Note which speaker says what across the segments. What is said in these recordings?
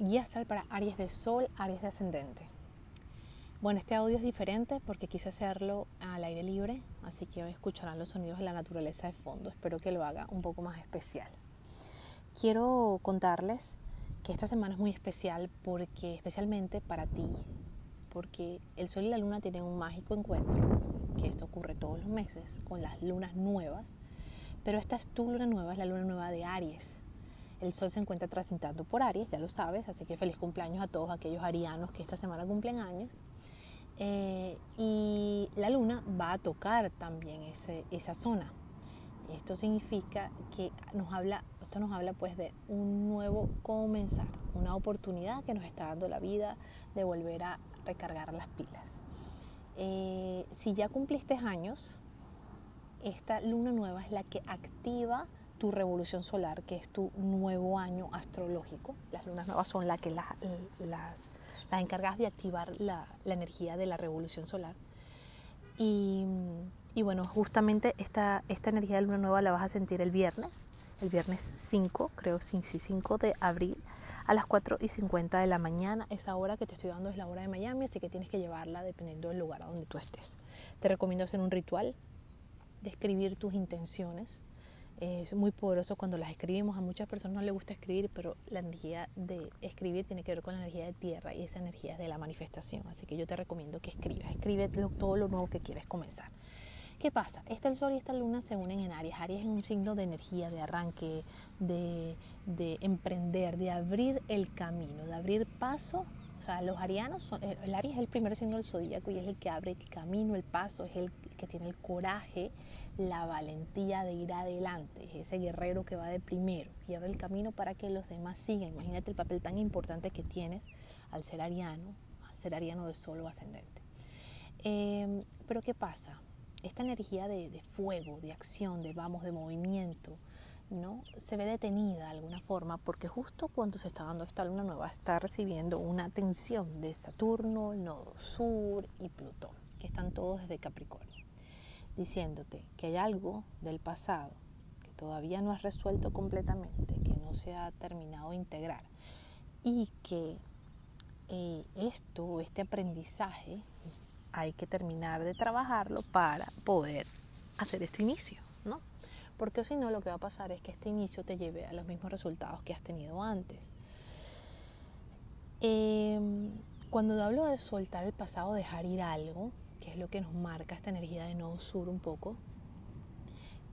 Speaker 1: Guía astral para Aries de Sol, Aries de Ascendente. Bueno, este audio es diferente porque quise hacerlo al aire libre, así que hoy escucharán los sonidos de la naturaleza de fondo. Espero que lo haga un poco más especial. Quiero contarles que esta semana es muy especial porque especialmente para ti, porque el Sol y la Luna tienen un mágico encuentro, que esto ocurre todos los meses con las lunas nuevas, pero esta es tu luna nueva, es la luna nueva de Aries el sol se encuentra transitando por Aries, ya lo sabes, así que feliz cumpleaños a todos aquellos arianos que esta semana cumplen años. Eh, y la luna va a tocar también ese, esa zona. Esto significa que nos habla, esto nos habla pues de un nuevo comenzar, una oportunidad que nos está dando la vida de volver a recargar las pilas. Eh, si ya cumpliste años, esta luna nueva es la que activa tu revolución solar, que es tu nuevo año astrológico. Las lunas nuevas son las que las, las, las encargas de activar la, la, energía de la revolución solar. Y, y, bueno, justamente esta, esta energía de luna nueva la vas a sentir el viernes, el viernes 5, creo, sí, 5 de abril, a las 4 y 50 de la mañana. Esa hora que te estoy dando es la hora de Miami, así que tienes que llevarla dependiendo del lugar a donde tú estés. Te recomiendo hacer un ritual de escribir tus intenciones es muy poderoso cuando las escribimos. A muchas personas no les gusta escribir, pero la energía de escribir tiene que ver con la energía de tierra y esa energía es de la manifestación. Así que yo te recomiendo que escribas. Escribe todo lo nuevo que quieres comenzar. ¿Qué pasa? Este el Sol y esta Luna se unen en Aries. Aries es un signo de energía, de arranque, de, de emprender, de abrir el camino, de abrir paso o sea, los arianos, son, el Aries es el primer signo del zodíaco y es el que abre el camino, el paso, es el que tiene el coraje, la valentía de ir adelante, es ese guerrero que va de primero y abre el camino para que los demás sigan. Imagínate el papel tan importante que tienes al ser ariano, al ser ariano de solo ascendente. Em, pero ¿qué pasa? Esta energía de fuego, de acción, de vamos, de movimiento, ¿no? se ve detenida de alguna forma porque justo cuando se está dando esta luna nueva está recibiendo una atención de Saturno, nodo sur y Plutón, que están todos desde Capricornio, diciéndote que hay algo del pasado que todavía no has resuelto completamente, que no se ha terminado de integrar y que eh, esto, este aprendizaje, hay que terminar de trabajarlo para poder hacer este inicio, ¿no? Porque si no lo que va a pasar es que este inicio te lleve a los mismos resultados que has tenido antes. Em, cuando hablo de soltar el pasado, dejar ir algo, que es lo que nos marca esta energía de Nodo Sur un poco,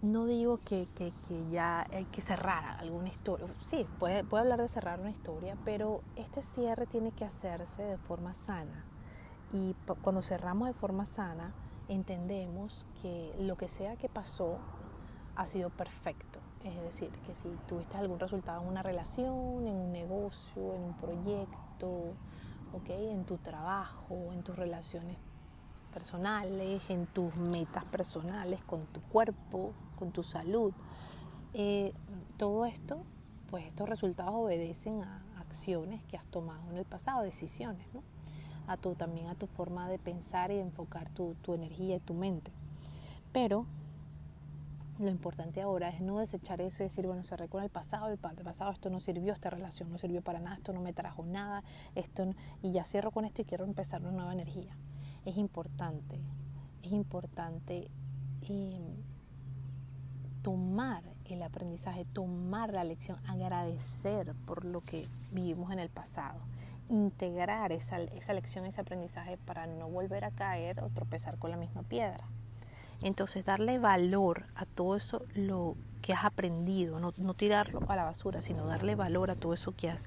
Speaker 1: no digo que, que, que, ya hay que cerrar alguna historia. Sí, puede, puede hablar de cerrar una historia, pero este cierre tiene que hacerse de forma sana. Y cuando cerramos de forma sana, entendemos que lo que sea que pasó ha sido perfecto. Es decir, que si tuviste algún resultado en una relación, en un negocio, en un proyecto, ¿okay? en tu trabajo, en tus relaciones personales, en tus metas personales, con tu cuerpo, con tu salud, eh, todo esto, pues estos resultados obedecen a acciones que has tomado en el pasado, decisiones, ¿no? A tu, también a tu forma de pensar y enfocar tu, tu energía y tu mente. Pero lo importante ahora es no desechar eso y decir, bueno, se recuerda el pasado, el pasado esto no sirvió, esta relación no sirvió para nada, esto no me trajo nada, esto y ya cierro con esto y quiero empezar una nueva energía. Es importante, es importante eh, tomar el aprendizaje, tomar la lección, agradecer por lo que vivimos en el pasado, integrar esa, esa lección, ese aprendizaje para no volver a caer o tropezar con la misma piedra. Entonces, darle valor a todo eso lo que has aprendido, no, tirarlo a la basura, sino darle valor a todo eso que has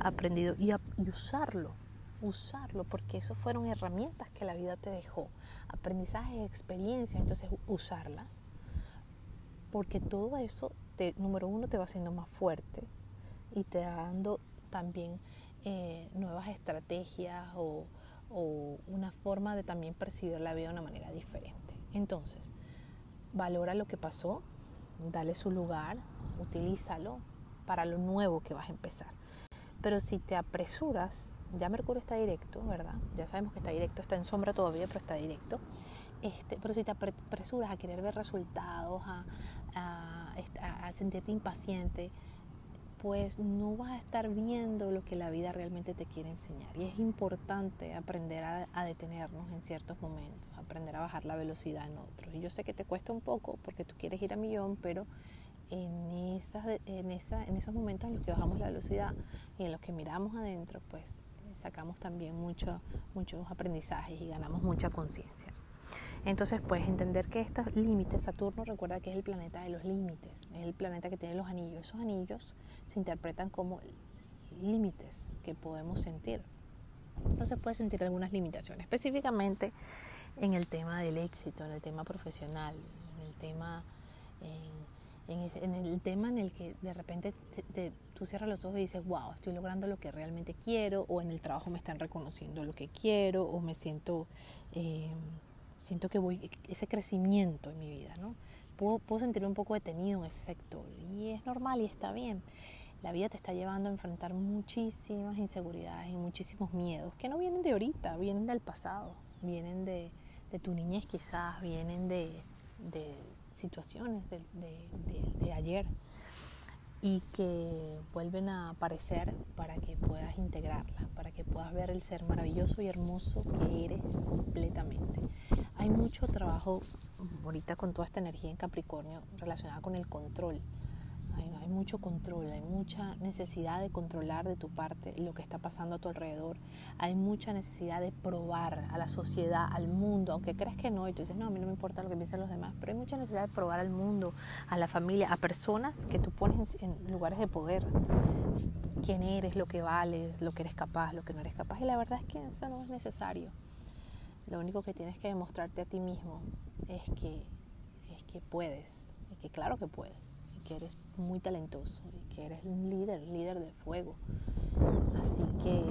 Speaker 1: aprendido y, usarlo, usarlo, porque eso fueron herramientas que la vida te dejó, aprendizaje, experiencias, entonces usarlas, porque todo eso, te, número uno, te va haciendo más fuerte y te va dando también eh, nuevas estrategias o una forma de también percibir la vida de una manera diferente. Entonces, valora lo que pasó, dale su lugar, utilízalo para lo nuevo que vas a empezar. Pero si te apresuras, ya Mercurio está directo, ¿verdad? Ya sabemos que está directo, está en sombra todavía, pero está directo. Este, pero si te apresuras a querer ver resultados, a, a sentirte impaciente, pues no vas a estar viendo lo que la vida realmente te quiere enseñar. Y es importante aprender a, detenernos en ciertos momentos, aprender a bajar la velocidad en otros. Y yo sé que te cuesta un poco porque tú quieres ir a millón, pero en, esas, en, esa, en esos momentos en los que bajamos la velocidad y en los que miramos adentro, pues sacamos también mucho, muchos aprendizajes y ganamos mucha conciencia. Entonces, puedes entender que estos límites, Saturno recuerda que es el planeta de los límites, es el planeta que tiene los anillos. Esos anillos se interpretan como límites que podemos sentir. Entonces puedes sentir algunas limitaciones, específicamente en el tema del éxito, en el tema profesional, en el tema en, el tema en el que de repente tú cierras los ojos y dices, wow, estoy logrando lo que realmente quiero, o en el trabajo me están reconociendo lo que quiero, o me siento, eh, siento que voy, ese crecimiento en mi vida, ¿no? Puedo, puedo sentirme un poco detenido en ese sector, y es normal y está bien. La vida te está llevando a enfrentar muchísimas inseguridades y muchísimos miedos que no vienen de ahorita, vienen del pasado, vienen de, de tu niñez quizás, vienen de, de situaciones de, de, ayer y que vuelven a aparecer para que puedas integrarlas, para que puedas ver el ser maravilloso y hermoso que eres completamente. Hay mucho trabajo ahorita con toda esta energía en Capricornio relacionada con el control hay, mucho control, hay mucha necesidad de controlar de tu parte lo que está pasando a tu alrededor, hay mucha necesidad de probar a la sociedad, al mundo, aunque crees que no, y tú dices, no, a mí no me importa lo que piensen los demás, pero hay mucha necesidad de probar al mundo, a la familia, a personas que tú pones en, lugares de poder, quién eres, lo que vales, lo que eres capaz, lo que no eres capaz, y la verdad es que eso no es necesario. Lo único que tienes que demostrarte a ti mismo es que, es que puedes, y que claro que puedes que eres muy talentoso y que eres un líder, líder de fuego. Así que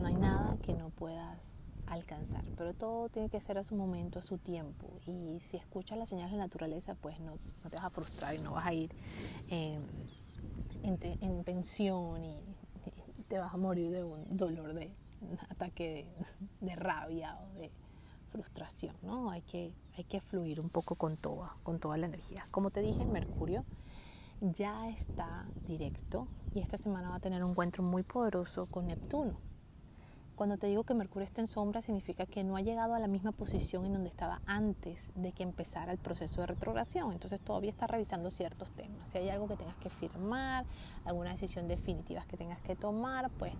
Speaker 1: no hay nada que no puedas alcanzar, pero todo tiene que ser a su momento, a su tiempo. Y si escuchas las señales de la naturaleza, pues no, te vas a frustrar y no vas a ir en, tensión y, te vas a morir de un dolor de un ataque de, de rabia o de frustración, ¿no? Hay que, hay que fluir un poco con toda, con toda la energía. Como te dije, Mercurio ya está directo y esta semana va a tener un encuentro muy poderoso con Neptuno. Cuando te digo que Mercurio está en sombra significa que no ha llegado a la misma posición en donde estaba antes de que empezara el proceso de retrogradación. Entonces todavía está revisando ciertos temas. Si hay algo que tengas que firmar, alguna decisión definitiva que tengas que tomar, pues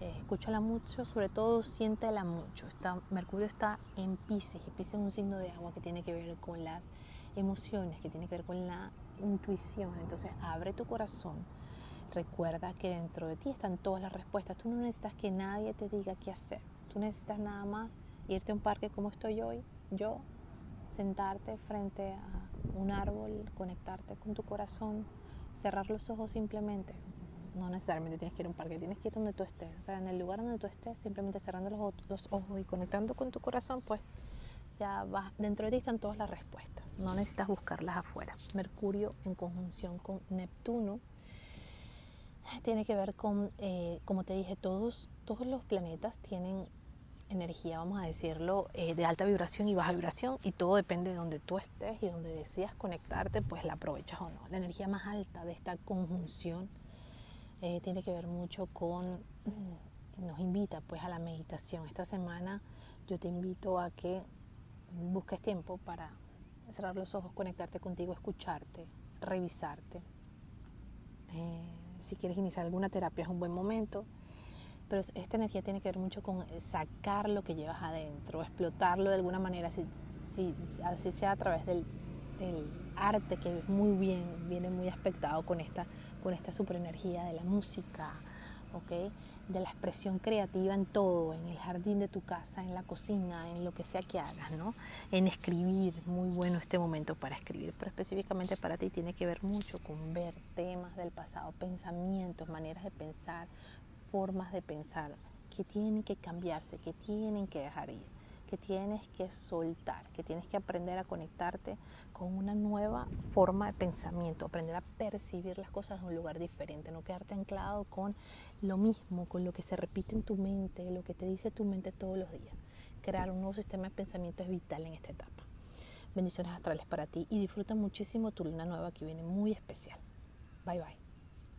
Speaker 1: eh, escúchala mucho, sobre todo siéntela mucho. Está, Mercurio está en Pisces y Pisces es un signo de agua que tiene que ver con las emociones, que tiene que ver con la intuición. Entonces abre tu corazón. Recuerda que dentro de ti están todas las respuestas. Tú no necesitas que nadie te diga qué hacer. Tú necesitas nada más irte a un parque como estoy hoy, yo, sentarte frente a un árbol, conectarte con tu corazón, cerrar los ojos simplemente. No necesariamente tienes que ir a un parque, tienes que ir donde tú estés. O sea, en el lugar donde tú estés, simplemente cerrando los, ojos y conectando con tu corazón, pues ya vas, dentro de ti están todas las respuestas no necesitas buscarlas afuera. Mercurio en conjunción con Neptuno tiene que ver con, eh, como te dije, todos, todos los planetas tienen energía, vamos a decirlo, eh, de alta vibración y baja vibración y todo depende de donde tú estés y donde decidas conectarte, pues la aprovechas o no. La energía más alta de esta conjunción eh, tiene que ver mucho con, mm, nos invita pues a la meditación. Esta semana yo te invito a que busques tiempo para cerrar los ojos, conectarte contigo, escucharte, revisarte. Eh, si quieres iniciar alguna terapia es un buen momento, pero esta energía tiene que ver mucho con sacar lo que llevas adentro, explotarlo de alguna manera, si, si, así sea a través del, arte que muy bien, viene muy aspectado con esta, con esta superenergía de la música, ¿ok? de la expresión creativa en todo, en el jardín de tu casa, en la cocina, en lo que sea que hagas, ¿no? En escribir, muy bueno este momento para escribir, pero específicamente para ti tiene que ver mucho con ver temas del pasado, pensamientos, maneras de pensar, formas de pensar que tienen que cambiarse, que tienen que dejar ir que tienes que soltar, que tienes que aprender a conectarte con una nueva forma de pensamiento, aprender a percibir las cosas de un lugar diferente, no quedarte anclado con lo mismo, con lo que se repite en tu mente, lo que te dice tu mente todos los días. Crear un nuevo sistema de pensamiento es vital en esta etapa. Bendiciones astrales para ti y disfruta muchísimo tu luna nueva que viene muy especial. Bye bye.